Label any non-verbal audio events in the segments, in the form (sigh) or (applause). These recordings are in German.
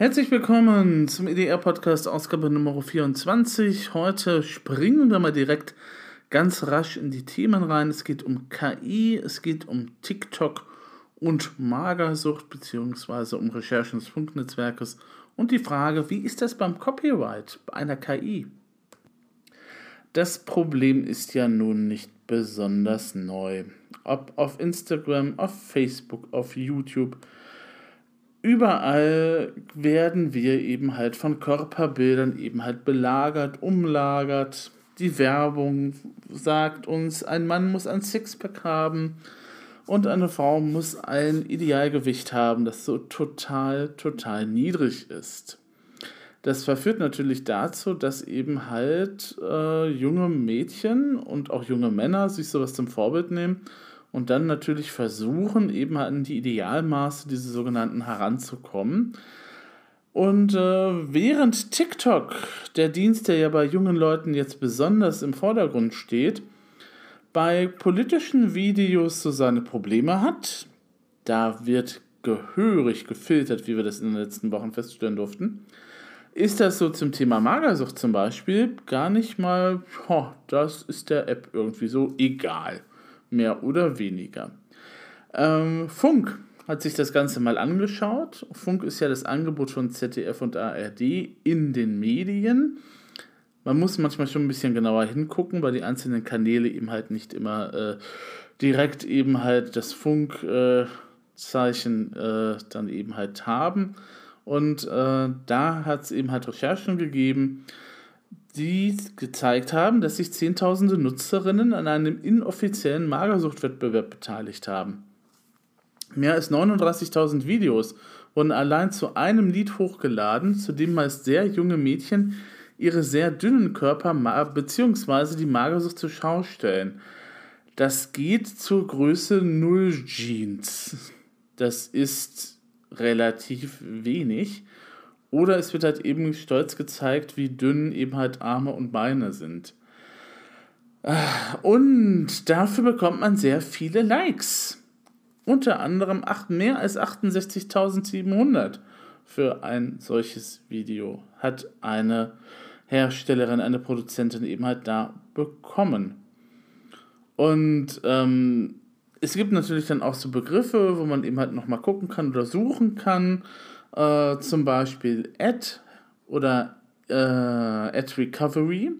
Herzlich willkommen zum EDR-Podcast Ausgabe Nummer 24. Heute springen wir mal direkt ganz rasch in die Themen rein. Es geht um KI, es geht um TikTok und Magersucht beziehungsweise um Recherchen des Funknetzwerkes und die Frage, wie ist das beim Copyright bei einer KI? Das Problem ist ja nun nicht besonders neu. Ob auf Instagram, auf Facebook, auf YouTube, überall werden wir eben halt von Körperbildern eben halt belagert, umlagert. Die Werbung sagt uns, ein Mann muss ein Sixpack haben und eine Frau muss ein Idealgewicht haben, das so total, total niedrig ist. Das verführt natürlich dazu, dass eben halt äh, junge Mädchen und auch junge Männer sich sowas zum Vorbild nehmen und dann natürlich versuchen, eben an die Idealmaße, diese sogenannten, heranzukommen. Und äh, während TikTok, der Dienst, der ja bei jungen Leuten jetzt besonders im Vordergrund steht, bei politischen Videos so seine Probleme hat, da wird gehörig gefiltert, wie wir das in den letzten Wochen feststellen durften, ist das so zum Thema Magersucht zum Beispiel gar nicht mal, oh, das ist der App irgendwie so egal mehr oder weniger. Ähm, Funk hat sich das Ganze mal angeschaut. Funk ist ja das Angebot von ZDF und ARD in den Medien. Man muss manchmal schon ein bisschen genauer hingucken, weil die einzelnen Kanäle eben halt nicht immer äh, direkt eben halt das Funkzeichen äh, äh, dann eben halt haben. Und äh, da hat es eben halt Recherchen gegeben, die gezeigt haben, dass sich Zehntausende Nutzerinnen an einem inoffiziellen Magersuchtwettbewerb beteiligt haben. Mehr als 39.000 Videos wurden allein zu einem Lied hochgeladen, zu dem meist sehr junge Mädchen ihre sehr dünnen Körper bzw. die Magersucht zur Schau stellen. Das geht zur Größe 0 Jeans. Das ist relativ wenig. Oder es wird halt eben stolz gezeigt, wie dünn eben halt Arme und Beine sind. Und dafür bekommt man sehr viele Likes. Unter anderem acht, mehr als 68.700 für ein solches Video hat eine Herstellerin, eine Produzentin eben halt da bekommen. Und ähm, es gibt natürlich dann auch so Begriffe, wo man eben halt nochmal gucken kann oder suchen kann. Äh, zum Beispiel Ad oder äh, Ad Recovery.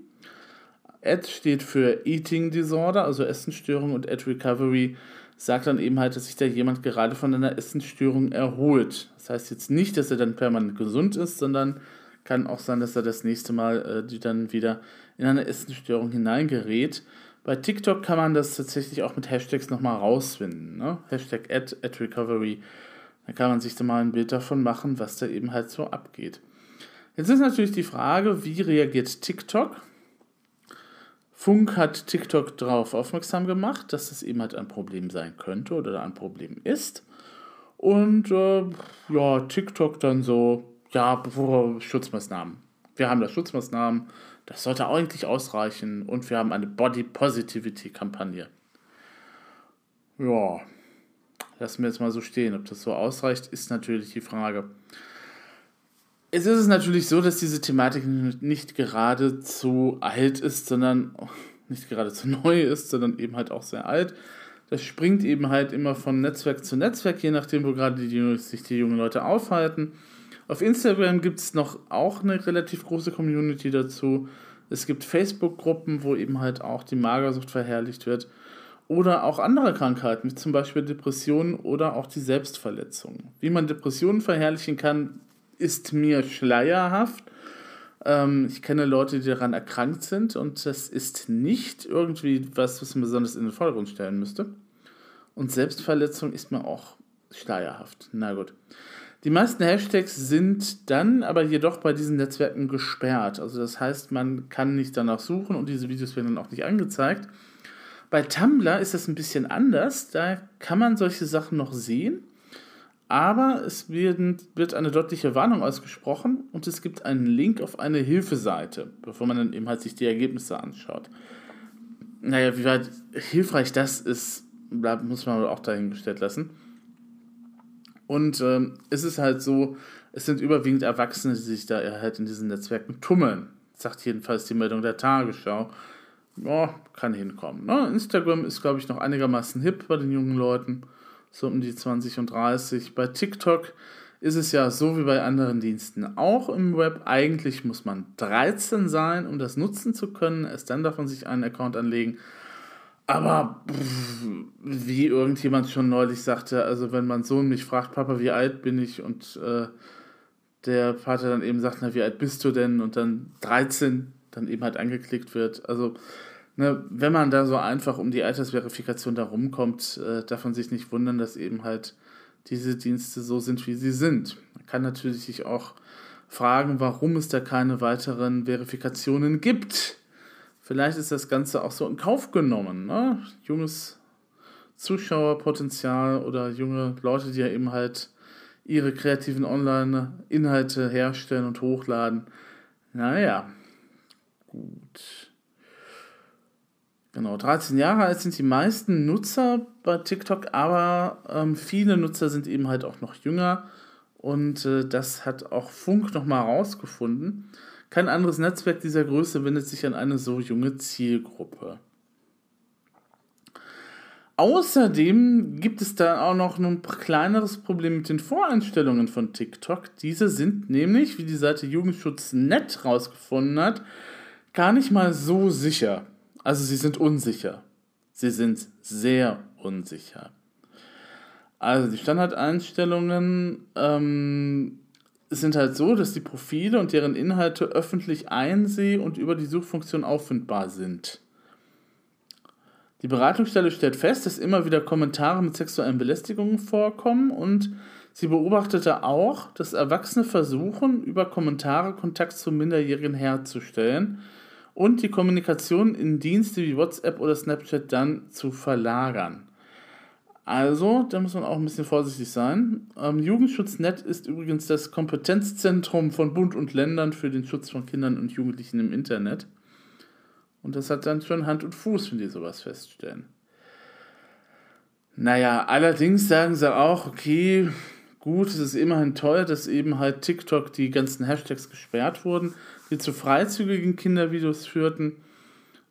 Ad steht für Eating Disorder, also Essensstörung, und Ad Recovery sagt dann eben halt, dass sich da jemand gerade von einer Essensstörung erholt. Das heißt jetzt nicht, dass er dann permanent gesund ist, sondern kann auch sein, dass er das nächste Mal äh, dann wieder in eine Essensstörung hineingerät. Bei TikTok kann man das tatsächlich auch mit Hashtags nochmal rausfinden. Ne? Hashtag Ad, Ad Recovery dann kann man sich da mal ein Bild davon machen, was da eben halt so abgeht. Jetzt ist natürlich die Frage, wie reagiert TikTok? Funk hat TikTok darauf aufmerksam gemacht, dass das eben halt ein Problem sein könnte oder ein Problem ist. Und äh, ja, TikTok dann so, ja, Schutzmaßnahmen. Wir haben da Schutzmaßnahmen, das sollte eigentlich ausreichen und wir haben eine Body Positivity Kampagne. Ja, lassen wir jetzt mal so stehen. Ob das so ausreicht, ist natürlich die Frage. Es ist natürlich so, dass diese Thematik nicht gerade zu alt ist, sondern nicht gerade zu (laughs) neu ist, sondern eben halt auch sehr alt. Das springt eben halt immer von Netzwerk zu Netzwerk, je nachdem, wo gerade die, sich die jungen Leute aufhalten. Auf Instagram gibt es noch auch eine relativ große Community dazu. Es gibt Facebook-Gruppen, wo eben halt auch die Magersucht verherrlicht wird oder auch andere Krankheiten, wie zum Beispiel Depressionen oder auch die Selbstverletzung. Wie man Depressionen verherrlichen kann, ist mir schleierhaft. Ähm, ich kenne Leute, die daran erkrankt sind und das ist nicht irgendwie was, was man besonders in den Vordergrund stellen müsste. Und Selbstverletzung ist mir auch schleierhaft. Na gut. Die meisten Hashtags sind dann aber jedoch bei diesen Netzwerken gesperrt. Also das heißt, man kann nicht danach suchen und diese Videos werden dann auch nicht angezeigt. Bei Tumblr ist das ein bisschen anders. Da kann man solche Sachen noch sehen. Aber es wird, eine deutliche Warnung ausgesprochen und es gibt einen Link auf eine Hilfeseite, bevor man dann eben halt sich die Ergebnisse anschaut. Naja, wie weit hilfreich das ist, muss man auch dahingestellt lassen. Und ähm, es ist halt so, es sind überwiegend Erwachsene, die sich da halt in diesen Netzwerken tummeln. Sagt jedenfalls die Meldung der Tagesschau. Ja, kann hinkommen. Ne? Instagram ist, glaube ich, noch einigermaßen hip bei den jungen Leuten. So um die 20 und 30. Bei TikTok ist es ja so wie bei anderen Diensten auch im Web. Eigentlich muss man 13 sein, um das nutzen zu können. Erst dann darf man sich einen Account anlegen. Aber pff, wie irgendjemand schon neulich sagte, also wenn mein Sohn mich fragt, Papa, wie alt bin ich? Und äh, der Vater dann eben sagt, na, wie alt bist du denn? Und dann 13 dann eben halt angeklickt wird. Also, ne, wenn man da so einfach um die Altersverifikation da rumkommt, äh, darf man sich nicht wundern, dass eben halt diese Dienste so sind, wie sie sind. Man kann natürlich sich auch fragen, warum es da keine weiteren Verifikationen gibt. Vielleicht ist das Ganze auch so in Kauf genommen. Ne? Junges Zuschauerpotenzial oder junge Leute, die ja eben halt ihre kreativen Online-Inhalte herstellen und hochladen. Naja, gut. Genau, 13 Jahre alt sind die meisten Nutzer bei TikTok, aber ähm, viele Nutzer sind eben halt auch noch jünger und äh, das hat auch Funk nochmal herausgefunden. Kein anderes Netzwerk dieser Größe wendet sich an eine so junge Zielgruppe. Außerdem gibt es da auch noch ein kleineres Problem mit den Voreinstellungen von TikTok. Diese sind nämlich, wie die Seite Jugendschutz.net rausgefunden hat, gar nicht mal so sicher. Also sie sind unsicher. Sie sind sehr unsicher. Also die Standardeinstellungen ähm, sind halt so, dass die Profile und deren Inhalte öffentlich einseh- und über die Suchfunktion auffindbar sind. Die Beratungsstelle stellt fest, dass immer wieder Kommentare mit sexuellen Belästigungen vorkommen und sie beobachtete auch, dass Erwachsene versuchen, über Kommentare Kontakt zu Minderjährigen herzustellen und die Kommunikation in Dienste wie WhatsApp oder Snapchat dann zu verlagern. Also, da muss man auch ein bisschen vorsichtig sein. Ähm, Jugendschutznet ist übrigens das Kompetenzzentrum von Bund und Ländern für den Schutz von Kindern und Jugendlichen im Internet. Und das hat dann schon Hand und Fuß, wenn die sowas feststellen. Naja, allerdings sagen sie auch, okay, gut, es ist immerhin toll, dass eben halt TikTok die ganzen Hashtags gesperrt wurden, die zu freizügigen Kindervideos führten.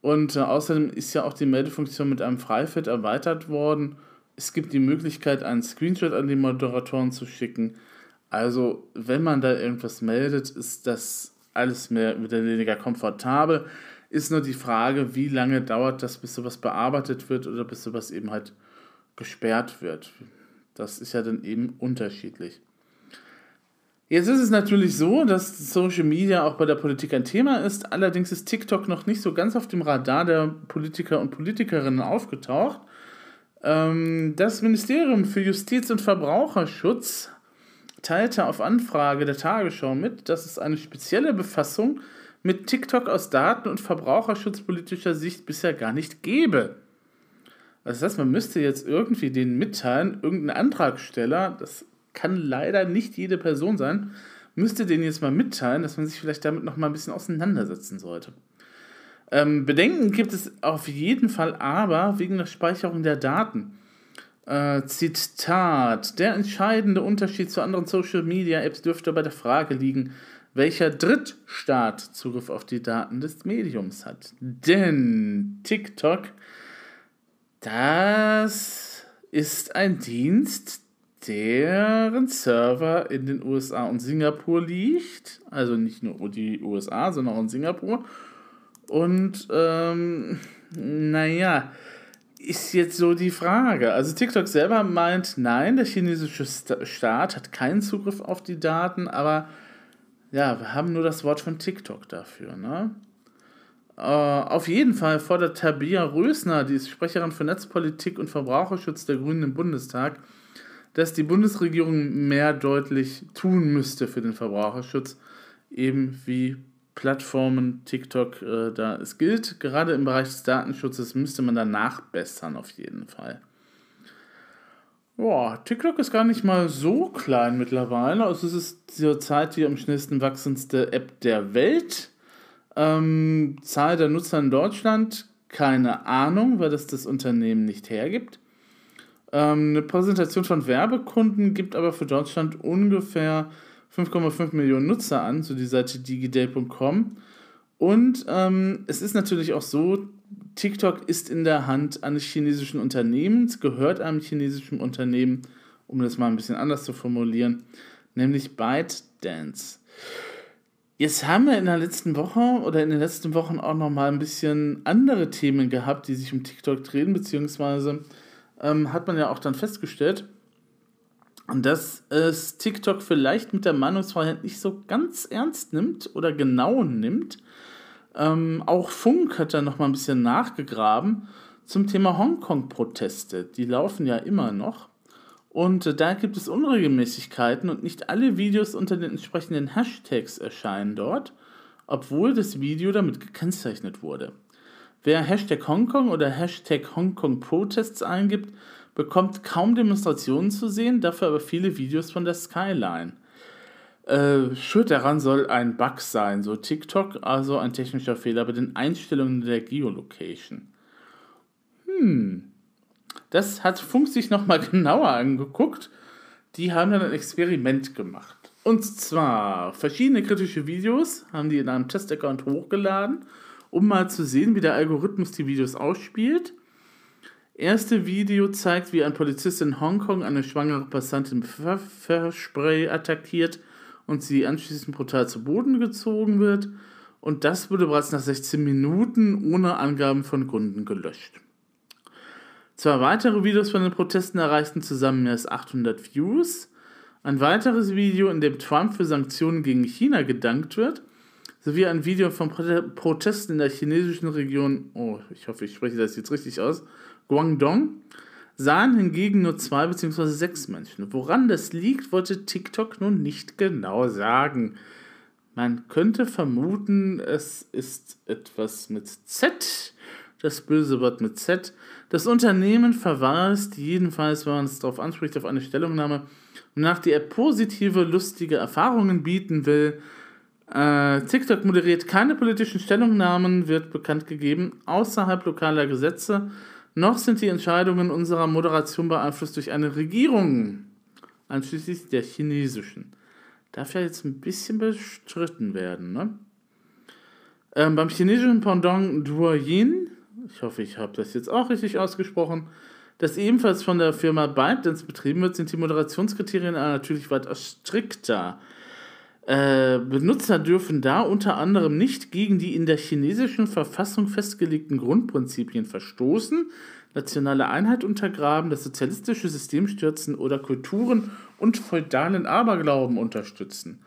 Und äh, außerdem ist ja auch die Meldefunktion mit einem Freifeld erweitert worden. Es gibt die Möglichkeit, einen Screenshot an die Moderatoren zu schicken. Also, wenn man da irgendwas meldet, ist das alles mehr oder weniger komfortabel. Ist nur die Frage, wie lange dauert das, bis sowas bearbeitet wird oder bis sowas eben halt gesperrt wird. Das ist ja dann eben unterschiedlich. Jetzt ist es natürlich so, dass Social Media auch bei der Politik ein Thema ist. Allerdings ist TikTok noch nicht so ganz auf dem Radar der Politiker und Politikerinnen aufgetaucht. Ähm, das Ministerium für Justiz und Verbraucherschutz teilte auf Anfrage der Tagesschau mit, dass es eine spezielle Befassung mit TikTok aus daten- und verbraucherschutzpolitischer Sicht bisher gar nicht gäbe. Das heißt, man müsste jetzt irgendwie denen mitteilen, irgendein Antragsteller, das kann leider nicht jede Person sein, müsste denen jetzt mal mitteilen, dass man sich vielleicht damit noch mal ein bisschen auseinandersetzen sollte. Ähm, Bedenken gibt es auf jeden Fall aber wegen der Speicherung der Daten. Äh, Zitat: Der entscheidende Unterschied zu anderen Social Media Apps dürfte bei der Frage liegen, welcher Drittstaat Zugriff auf die Daten des Mediums hat. Denn TikTok, das ist ein Dienst, deren Server in den USA und Singapur liegt. Also nicht nur die USA, sondern auch in Singapur. Und ähm, naja, ist jetzt so die Frage. Also TikTok selber meint, nein, der chinesische Staat hat keinen Zugriff auf die Daten, aber ja, wir haben nur das Wort von TikTok dafür, ne? Uh, auf jeden Fall fordert Tabia Rösner, die ist Sprecherin für Netzpolitik und Verbraucherschutz der Grünen im Bundestag, dass die Bundesregierung mehr deutlich tun müsste für den Verbraucherschutz, eben wie Plattformen TikTok äh, da es gilt. Gerade im Bereich des Datenschutzes müsste man da nachbessern auf jeden Fall. Boah, TikTok ist gar nicht mal so klein mittlerweile. Also es ist zurzeit die am schnellsten wachsendste App der Welt. Ähm, Zahl der Nutzer in Deutschland, keine Ahnung, weil das das Unternehmen nicht hergibt. Ähm, eine Präsentation von Werbekunden gibt aber für Deutschland ungefähr 5,5 Millionen Nutzer an, so die Seite digidale.com. Und ähm, es ist natürlich auch so, TikTok ist in der Hand eines chinesischen Unternehmens, gehört einem chinesischen Unternehmen, um das mal ein bisschen anders zu formulieren, nämlich ByteDance. Jetzt haben wir in der letzten Woche oder in den letzten Wochen auch noch mal ein bisschen andere Themen gehabt, die sich um TikTok drehen, beziehungsweise ähm, hat man ja auch dann festgestellt, dass es TikTok vielleicht mit der Meinungsfreiheit nicht so ganz ernst nimmt oder genau nimmt. Ähm, auch Funk hat da noch mal ein bisschen nachgegraben zum Thema Hongkong-Proteste. Die laufen ja immer noch. Und da gibt es Unregelmäßigkeiten und nicht alle Videos unter den entsprechenden Hashtags erscheinen dort, obwohl das Video damit gekennzeichnet wurde. Wer Hashtag Hongkong oder Hashtag Hongkong Protests eingibt, bekommt kaum Demonstrationen zu sehen, dafür aber viele Videos von der Skyline. Äh, schuld daran soll ein Bug sein, so TikTok, also ein technischer Fehler bei den Einstellungen der Geolocation. Hm. Das hat Funk sich nochmal (laughs) genauer angeguckt. Die haben dann ein Experiment gemacht. Und zwar verschiedene kritische Videos haben die in einem Testaccount hochgeladen um mal zu sehen, wie der Algorithmus die Videos ausspielt. Erste Video zeigt, wie ein Polizist in Hongkong eine schwangere Passantin Pfefferspray attackiert und sie anschließend brutal zu Boden gezogen wird. Und das wurde bereits nach 16 Minuten ohne Angaben von Gründen gelöscht. Zwei weitere Videos von den Protesten erreichten zusammen mehr als 800 Views. Ein weiteres Video, in dem Trump für Sanktionen gegen China gedankt wird, sowie ein Video von Protesten in der chinesischen Region, oh, ich hoffe, ich spreche das jetzt richtig aus, Guangdong, sahen hingegen nur zwei bzw. sechs Menschen. Woran das liegt, wollte TikTok nun nicht genau sagen. Man könnte vermuten, es ist etwas mit Z, das böse Wort mit Z. Das Unternehmen verweist jedenfalls, wenn man es darauf anspricht, auf eine Stellungnahme, nach der er positive, lustige Erfahrungen bieten will, äh, TikTok moderiert keine politischen Stellungnahmen, wird bekannt gegeben, außerhalb lokaler Gesetze. Noch sind die Entscheidungen unserer Moderation beeinflusst durch eine Regierung, einschließlich der chinesischen. Darf ja jetzt ein bisschen bestritten werden, ne? Ähm, beim chinesischen Pendant Duoyin, ich hoffe, ich habe das jetzt auch richtig ausgesprochen, das ebenfalls von der Firma ByteDance betrieben wird, sind die Moderationskriterien natürlich weitaus strikter. Äh, Benutzer dürfen da unter anderem nicht gegen die in der chinesischen Verfassung festgelegten Grundprinzipien verstoßen, nationale Einheit untergraben, das sozialistische System stürzen oder Kulturen und feudalen Aberglauben unterstützen.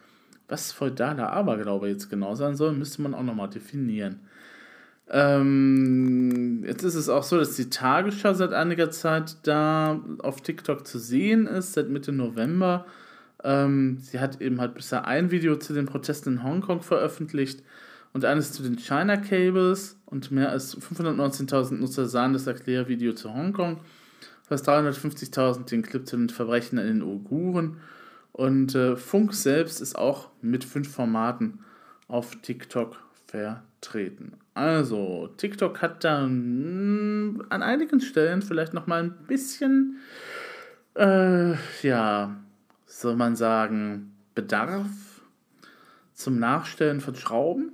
Was feudaler Aberglaube jetzt genau sein soll, müsste man auch nochmal definieren. Ähm, jetzt ist es auch so, dass die Tagesschau seit einiger Zeit da auf TikTok zu sehen ist, seit Mitte November. Ähm, sie hat eben halt bisher ein Video zu den Protesten in Hongkong veröffentlicht und eines zu den China Cables und mehr als 519.000 Nutzer sahen das Erklärvideo zu Hongkong, fast 350.000 den Clip zu den Verbrechen in den Uiguren und äh, Funk selbst ist auch mit fünf Formaten auf TikTok vertreten. Also, TikTok hat da an einigen Stellen vielleicht noch mal ein bisschen, äh, ja, soll man sagen, Bedarf zum Nachstellen von Schrauben.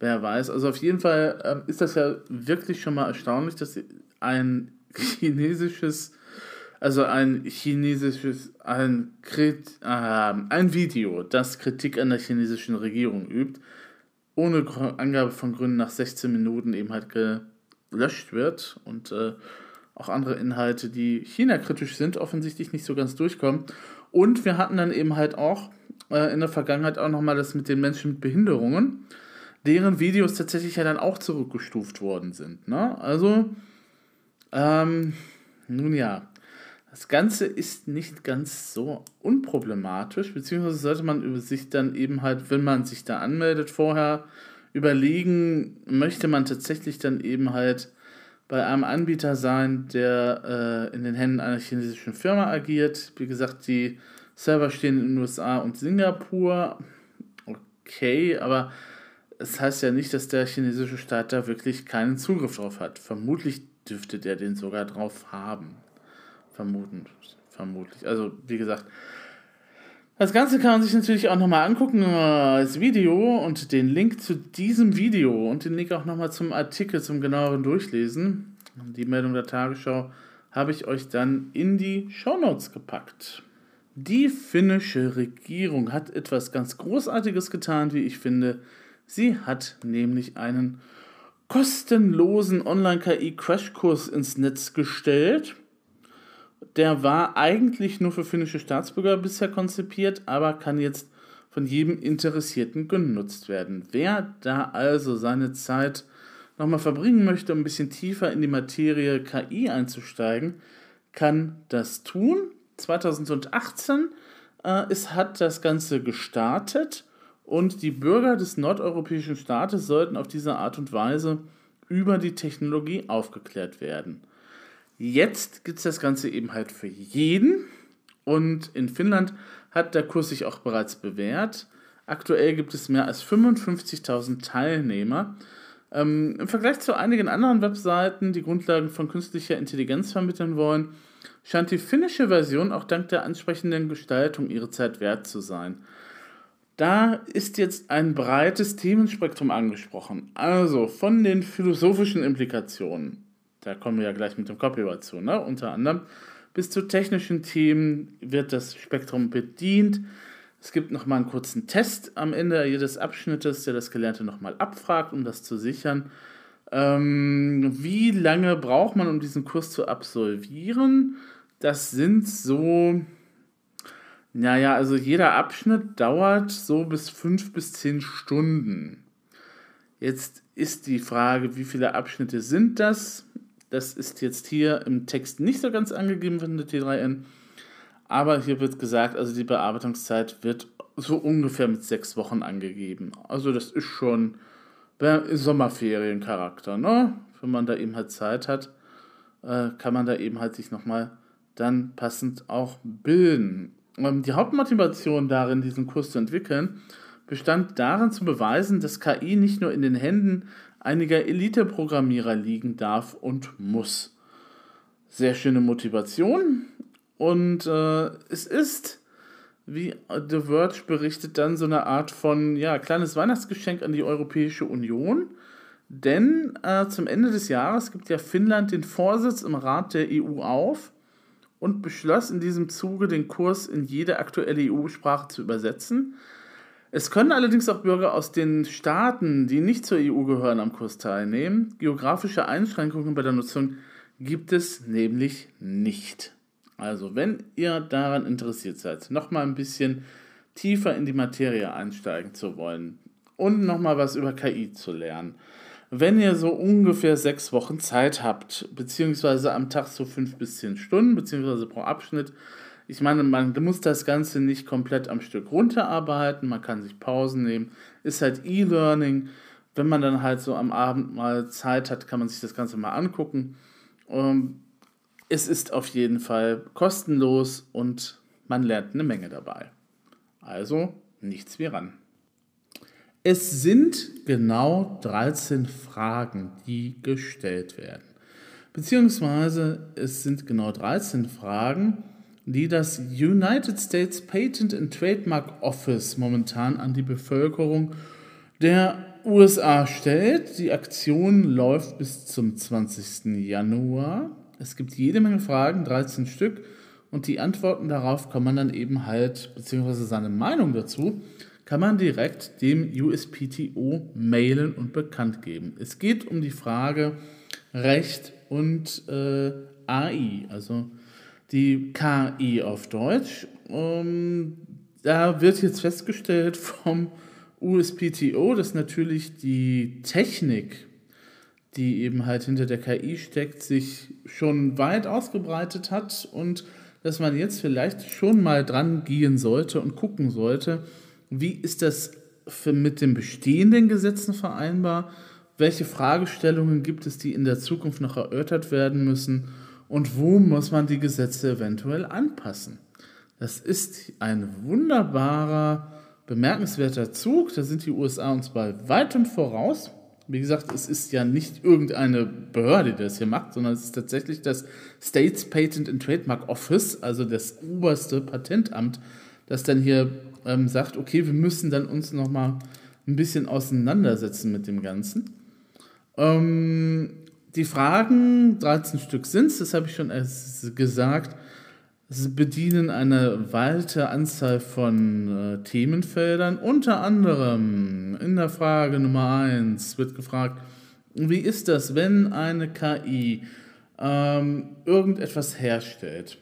Wer weiß. Also auf jeden Fall ähm, ist das ja wirklich schon mal erstaunlich, dass ein chinesisches, also ein chinesisches, ein, Krit, äh, ein Video, das Kritik an der chinesischen Regierung übt, ohne Angabe von Gründen nach 16 Minuten eben halt gelöscht wird und äh, auch andere Inhalte, die China-kritisch sind, offensichtlich nicht so ganz durchkommen. Und wir hatten dann eben halt auch äh, in der Vergangenheit auch nochmal das mit den Menschen mit Behinderungen, deren Videos tatsächlich ja dann auch zurückgestuft worden sind. Ne? Also, ähm, nun ja, das Ganze ist nicht ganz so unproblematisch, beziehungsweise sollte man über sich dann eben halt, wenn man sich da anmeldet, vorher überlegen, möchte man tatsächlich dann eben halt bei einem Anbieter sein, der äh, in den Händen einer chinesischen Firma agiert. Wie gesagt, die Server stehen in den USA und Singapur. Okay, aber es heißt ja nicht, dass der chinesische Staat da wirklich keinen Zugriff drauf hat. Vermutlich dürfte der den sogar drauf haben. vermuten, vermutlich. Also, wie gesagt, das Ganze kann man sich natürlich auch nochmal angucken als Video und den Link zu diesem Video und den Link auch nochmal zum Artikel zum genaueren Durchlesen. Die Meldung der Tagesschau habe ich euch dann in die Shownotes gepackt. Die finnische Regierung hat etwas ganz Großartiges getan, wie ich finde. Sie hat nämlich einen kostenlosen Online-KI-Crashkurs ins Netz gestellt der war eigentlich nur für finnische Staatsbürger bisher konzipiert, aber kann jetzt von jedem Interessierten genutzt werden. Wer da also seine Zeit nochmal verbringen möchte, um ein bisschen tiefer in die Materie KI einzusteigen, kann das tun. 2018 äh, es hat das Ganze gestartet und die Bürger des nordeuropäischen Staates sollten auf diese Art und Weise über die Technologie aufgeklärt werden. Jetzt gibt es das Ganze eben halt für jeden. Und in Finnland hat der Kurs sich auch bereits bewährt. Aktuell gibt es mehr als 55.000 Teilnehmer. Ähm, Im Vergleich zu einigen anderen Webseiten, die Grundlagen von künstlicher Intelligenz vermitteln wollen, scheint die finnische Version auch dank der ansprechenden Gestaltung ihre Zeit wert zu sein. Da ist jetzt ein breites Themenspektrum angesprochen. Also von den philosophischen Implikationen da kommen wir ja gleich mit dem Copyright zu, ne? unter anderem. Bis zu technischen Themen wird das Spektrum bedient. Es gibt nochmal einen kurzen Test am Ende jedes Abschnittes, der das Gelernte nochmal abfragt, um das zu sichern. Ähm, wie lange braucht man, um diesen Kurs zu absolvieren? Das sind so, naja, also jeder Abschnitt dauert so bis fünf bis zehn Stunden. Jetzt ist die Frage, wie viele Abschnitte sind das? Das ist jetzt hier im Text nicht so ganz angegeben von der T3N. Aber hier wird gesagt, also die Bearbeitungszeit wird so ungefähr mit sechs Wochen angegeben. Also das ist schon Sommerferiencharakter, ne? Wenn man da eben halt Zeit hat, äh, kann man da eben halt sich nochmal dann passend auch bilden. Ähm, die Hauptmotivation darin, diesen Kurs zu entwickeln, bestand darin zu beweisen, dass KI nicht nur in den Händen einiger Elite-Programmierer liegen darf und muss. Sehr schöne Motivation und äh, es ist, wie The Verge berichtet, dann so eine Art von ja, kleines Weihnachtsgeschenk an die Europäische Union. Denn äh, zum Ende des Jahres gibt ja Finnland den Vorsitz im Rat der EU auf und beschloss in diesem Zuge den Kurs in jede aktuelle EU-Sprache zu übersetzen. Es können allerdings auch Bürger aus den Staaten, die nicht zur EU gehören, am Kurs teilnehmen. Geografische Einschränkungen bei der Nutzung gibt es nämlich nicht. Also, wenn ihr daran interessiert seid, nochmal ein bisschen tiefer in die Materie einsteigen zu wollen und nochmal was über KI zu lernen, wenn ihr so ungefähr sechs Wochen Zeit habt, beziehungsweise am Tag so fünf bis zehn Stunden, beziehungsweise pro Abschnitt, ich meine, man muss das Ganze nicht komplett am Stück runterarbeiten, man kann sich Pausen nehmen, ist halt E-Learning. Wenn man dann halt so am Abend mal Zeit hat, kann man sich das Ganze mal angucken. Ähm, es ist auf jeden Fall kostenlos und man lernt eine Menge dabei. Also nichts wie ran. Es sind genau 13 Fragen, die gestellt werden. Beziehungsweise es sind genau 13 Fragen, die das United States Patent and Trademark Office momentan an die Bevölkerung der USA stellt. Die Aktion läuft bis zum 20. Januar. Es gibt jede Menge Fragen, 13 Stück, und die Antworten darauf kann man dann eben halt, beziehungsweise seine Meinung dazu, kann man direkt dem USPTO mailen und bekannt geben. Es geht um die Frage Recht und äh, AI, also die KI auf Deutsch. Um, da wird jetzt festgestellt vom USPTO, dass natürlich die Technik, die eben halt hinter der KI steckt, sich schon weit ausgebreitet hat und dass man jetzt vielleicht schon mal dran gehen sollte und gucken sollte, wie ist das für, mit den bestehenden Gesetzen vereinbar, welche Fragestellungen gibt es, die in der Zukunft noch erörtert werden müssen und wo muss man die Gesetze eventuell anpassen. Das ist ein wunderbarer, bemerkenswerter Zug. Da sind die USA uns bei weitem voraus. Wie gesagt, es ist ja nicht irgendeine Behörde, die das hier macht, sondern es ist tatsächlich das States Patent and Trademark Office, also das oberste Patentamt, das dann hier ähm, sagt, okay, wir müssen dann uns nochmal ein bisschen auseinandersetzen mit dem Ganzen. Ähm, die Fragen, 13 Stück sind es, das habe ich schon gesagt, Sie bedienen eine weite Anzahl von äh, Themenfeldern. Unter anderem in der Frage Nummer 1 wird gefragt, wie ist das, wenn eine KI ähm, irgendetwas herstellt,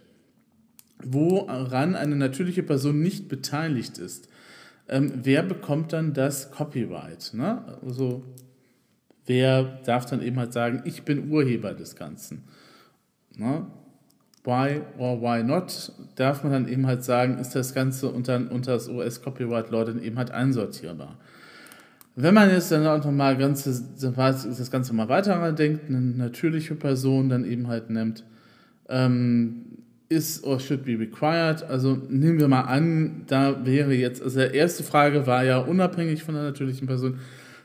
woran eine natürliche Person nicht beteiligt ist? Ähm, wer bekommt dann das Copyright? Ne? Also wer darf dann eben halt sagen, ich bin Urheber des Ganzen? Ne? why or why not, darf man dann eben halt sagen, ist das Ganze unter, unter das US-Copyright Law dann eben halt einsortierbar. Wenn man jetzt dann auch nochmal das Ganze mal weiter denkt, eine natürliche Person dann eben halt nimmt, ähm, is or should be required. Also nehmen wir mal an, da wäre jetzt, also die erste Frage war ja unabhängig von der natürlichen Person.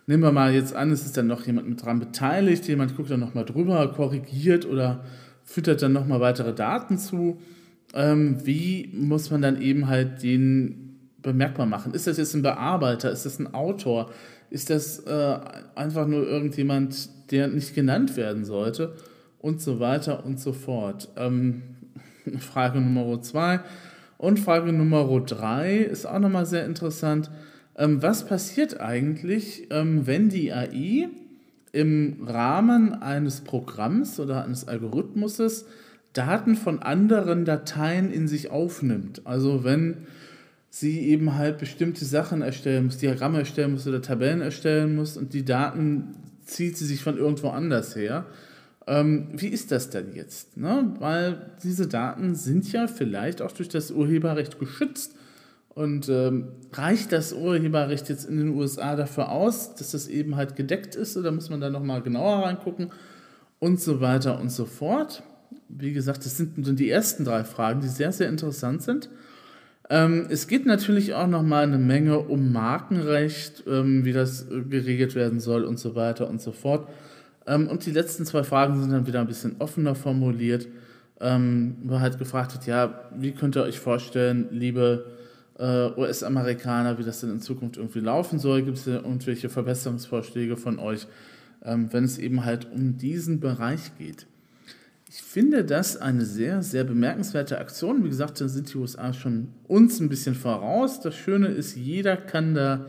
Nehmen wir mal jetzt an, es ist dann noch jemand mit dran beteiligt, jemand guckt dann nochmal drüber, korrigiert oder füttert dann nochmal weitere Daten zu. Ähm, wie muss man dann eben halt den bemerkbar machen? Ist das jetzt ein Bearbeiter? Ist das ein Autor? Ist das äh, einfach nur irgendjemand, der nicht genannt werden sollte? Und so weiter und so fort. Ähm, Frage Nummer zwei. Und Frage Nummer drei ist auch nochmal sehr interessant. Ähm, was passiert eigentlich, ähm, wenn die AI im Rahmen eines Programms oder eines Algorithmuses Daten von anderen Dateien in sich aufnimmt. Also wenn sie eben halt bestimmte Sachen erstellen muss, Diagramme erstellen muss oder Tabellen erstellen muss und die Daten zieht sie sich von irgendwo anders her. Ähm, wie ist das denn jetzt? Ne? Weil diese Daten sind ja vielleicht auch durch das Urheberrecht geschützt. Und ähm, reicht das Urheberrecht jetzt in den USA dafür aus, dass das eben halt gedeckt ist oder muss man da nochmal genauer reingucken und so weiter und so fort? Wie gesagt, das sind die ersten drei Fragen, die sehr, sehr interessant sind. Ähm, es geht natürlich auch nochmal eine Menge um Markenrecht, ähm, wie das geregelt werden soll und so weiter und so fort. Ähm, und die letzten zwei Fragen sind dann wieder ein bisschen offener formuliert, ähm, wo halt gefragt wird, ja, wie könnt ihr euch vorstellen, liebe äh, US-Amerikaner, wie das denn in Zukunft irgendwie laufen soll. Gibt es irgendwelche Verbesserungsvorschläge von euch, ähm, wenn es eben halt um diesen Bereich geht? Ich finde das eine sehr, sehr bemerkenswerte Aktion. Wie gesagt, da sind die USA schon uns ein bisschen voraus. Das Schöne ist, jeder kann da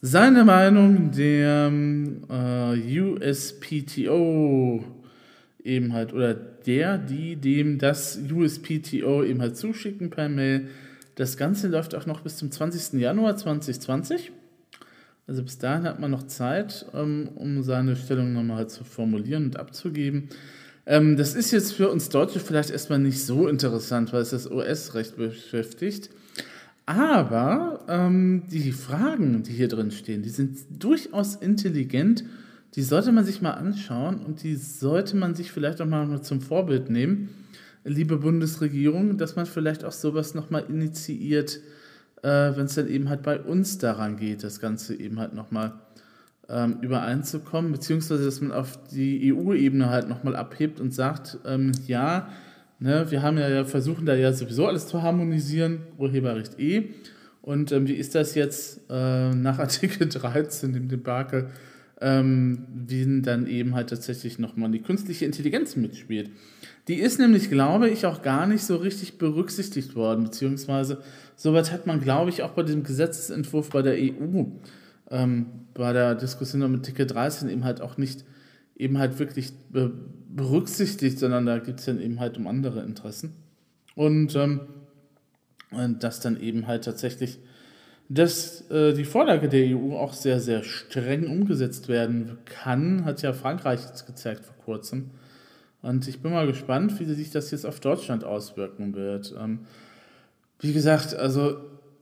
seine Meinung dem äh, USPTO eben halt oder der, die dem das USPTO eben halt zuschicken per Mail. Das Ganze läuft auch noch bis zum 20. Januar 2020. Also bis dahin hat man noch Zeit, ähm, um seine Stellung nochmal zu formulieren und abzugeben. Ähm, das ist jetzt für uns Deutsche vielleicht erstmal nicht so interessant, weil es das US-Recht beschäftigt. Aber ähm, die Fragen, die hier drin stehen, die sind durchaus intelligent. Die sollte man sich mal anschauen und die sollte man sich vielleicht auch mal zum Vorbild nehmen liebe Bundesregierung, dass man vielleicht auch sowas nochmal initiiert, äh, wenn es dann eben halt bei uns daran geht, das Ganze eben halt nochmal ähm, übereinzukommen, beziehungsweise dass man auf die EU-Ebene halt nochmal abhebt und sagt, ähm, ja, ne, wir haben ja, versuchen da ja sowieso alles zu harmonisieren, Urheberrecht eh. Und ähm, wie ist das jetzt äh, nach (laughs) Artikel 13, dem Debakel, ähm, wie dann eben halt tatsächlich nochmal die künstliche Intelligenz mitspielt? Die ist nämlich, glaube ich, auch gar nicht so richtig berücksichtigt worden, beziehungsweise soweit hat man, glaube ich, auch bei dem Gesetzesentwurf bei der EU, ähm, bei der Diskussion um Artikel 13 eben halt auch nicht eben halt wirklich be berücksichtigt, sondern da geht es dann eben halt um andere Interessen. Und ähm, dass dann eben halt tatsächlich dass äh, die Vorlage der EU auch sehr, sehr streng umgesetzt werden kann, hat ja Frankreich jetzt gezeigt vor kurzem. Und ich bin mal gespannt, wie sich das jetzt auf Deutschland auswirken wird. Ähm, wie gesagt, also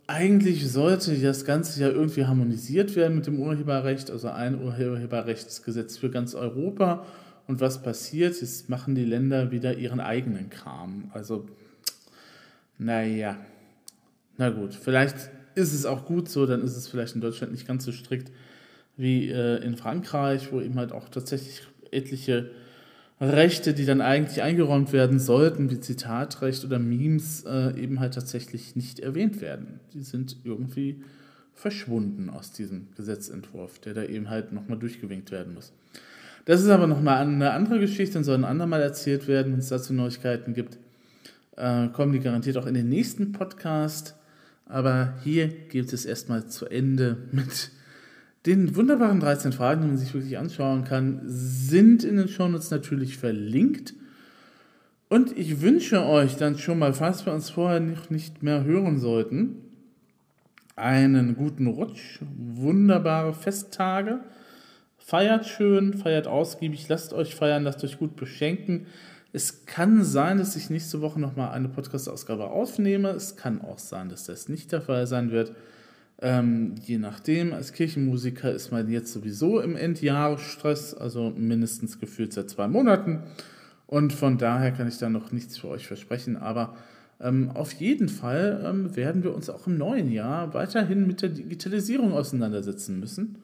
eigentlich sollte das Ganze ja irgendwie harmonisiert werden mit dem Urheberrecht, also ein Urheberrechtsgesetz für ganz Europa. Und was passiert? Jetzt machen die Länder wieder ihren eigenen Kram. Also, naja, na gut, vielleicht ist es auch gut so, dann ist es vielleicht in Deutschland nicht ganz so strikt. wie äh, in Frankreich, wo eben halt auch tatsächlich etliche Rechte, die dann eigentlich eingeräumt werden sollten, wie Zitatrecht oder Memes, äh, eben halt tatsächlich nicht erwähnt werden. Die sind irgendwie verschwunden aus diesem Gesetzentwurf, der da eben halt nochmal durchgewinkt werden muss. Das ist aber nochmal eine andere Geschichte und soll ein andermal erzählt werden, wenn es dazu Neuigkeiten gibt. Äh, kommen die garantiert auch in den nächsten Podcast. Aber hier geht es erstmal zu Ende mit den wunderbaren 13 Fragen, die man sich wirklich anschauen kann, sind in den Shownotes natürlich verlinkt. Und ich wünsche euch dann schon mal, falls wir uns vorher noch nicht mehr hören sollten, einen guten Rutsch, wunderbare Festtage. Feiert schön, feiert ausgiebig, lasst euch feiern, lasst euch gut beschenken. Es kann sein, dass ich nächste Woche nochmal eine Podcast-Ausgabe aufnehme. Es kann auch sein, dass das nicht der Fall sein wird. Ähm, je nachdem, als Kirchenmusiker ist man jetzt sowieso im Endjahresstress, also mindestens gefühlt seit zwei Monaten. Und von daher kann ich da noch nichts für euch versprechen. Aber ähm, auf jeden Fall ähm, werden wir uns auch im neuen Jahr weiterhin mit der Digitalisierung auseinandersetzen müssen.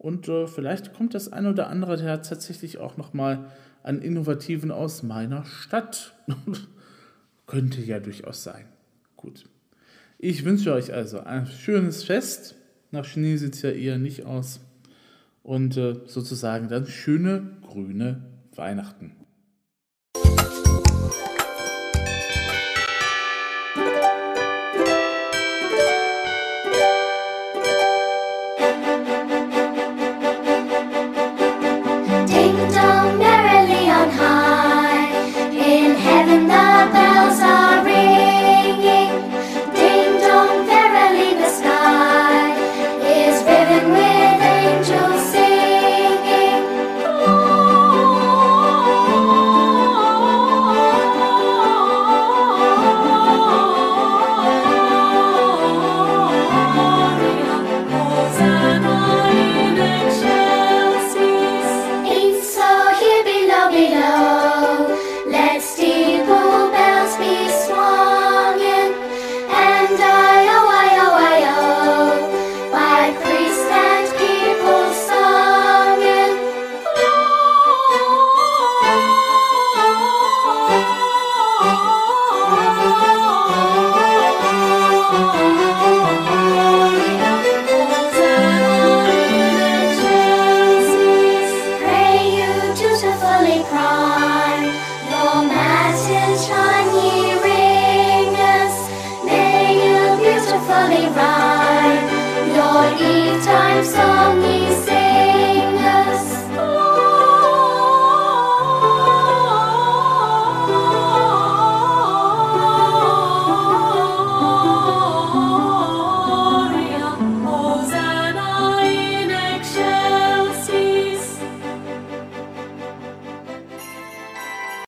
Und äh, vielleicht kommt das ein oder andere ja tatsächlich auch nochmal an Innovativen aus meiner Stadt. (laughs) Könnte ja durchaus sein. Gut. Ich wünsche euch also ein schönes Fest. Nach Schnee sieht es ja eher nicht aus. Und äh, sozusagen dann schöne grüne Weihnachten.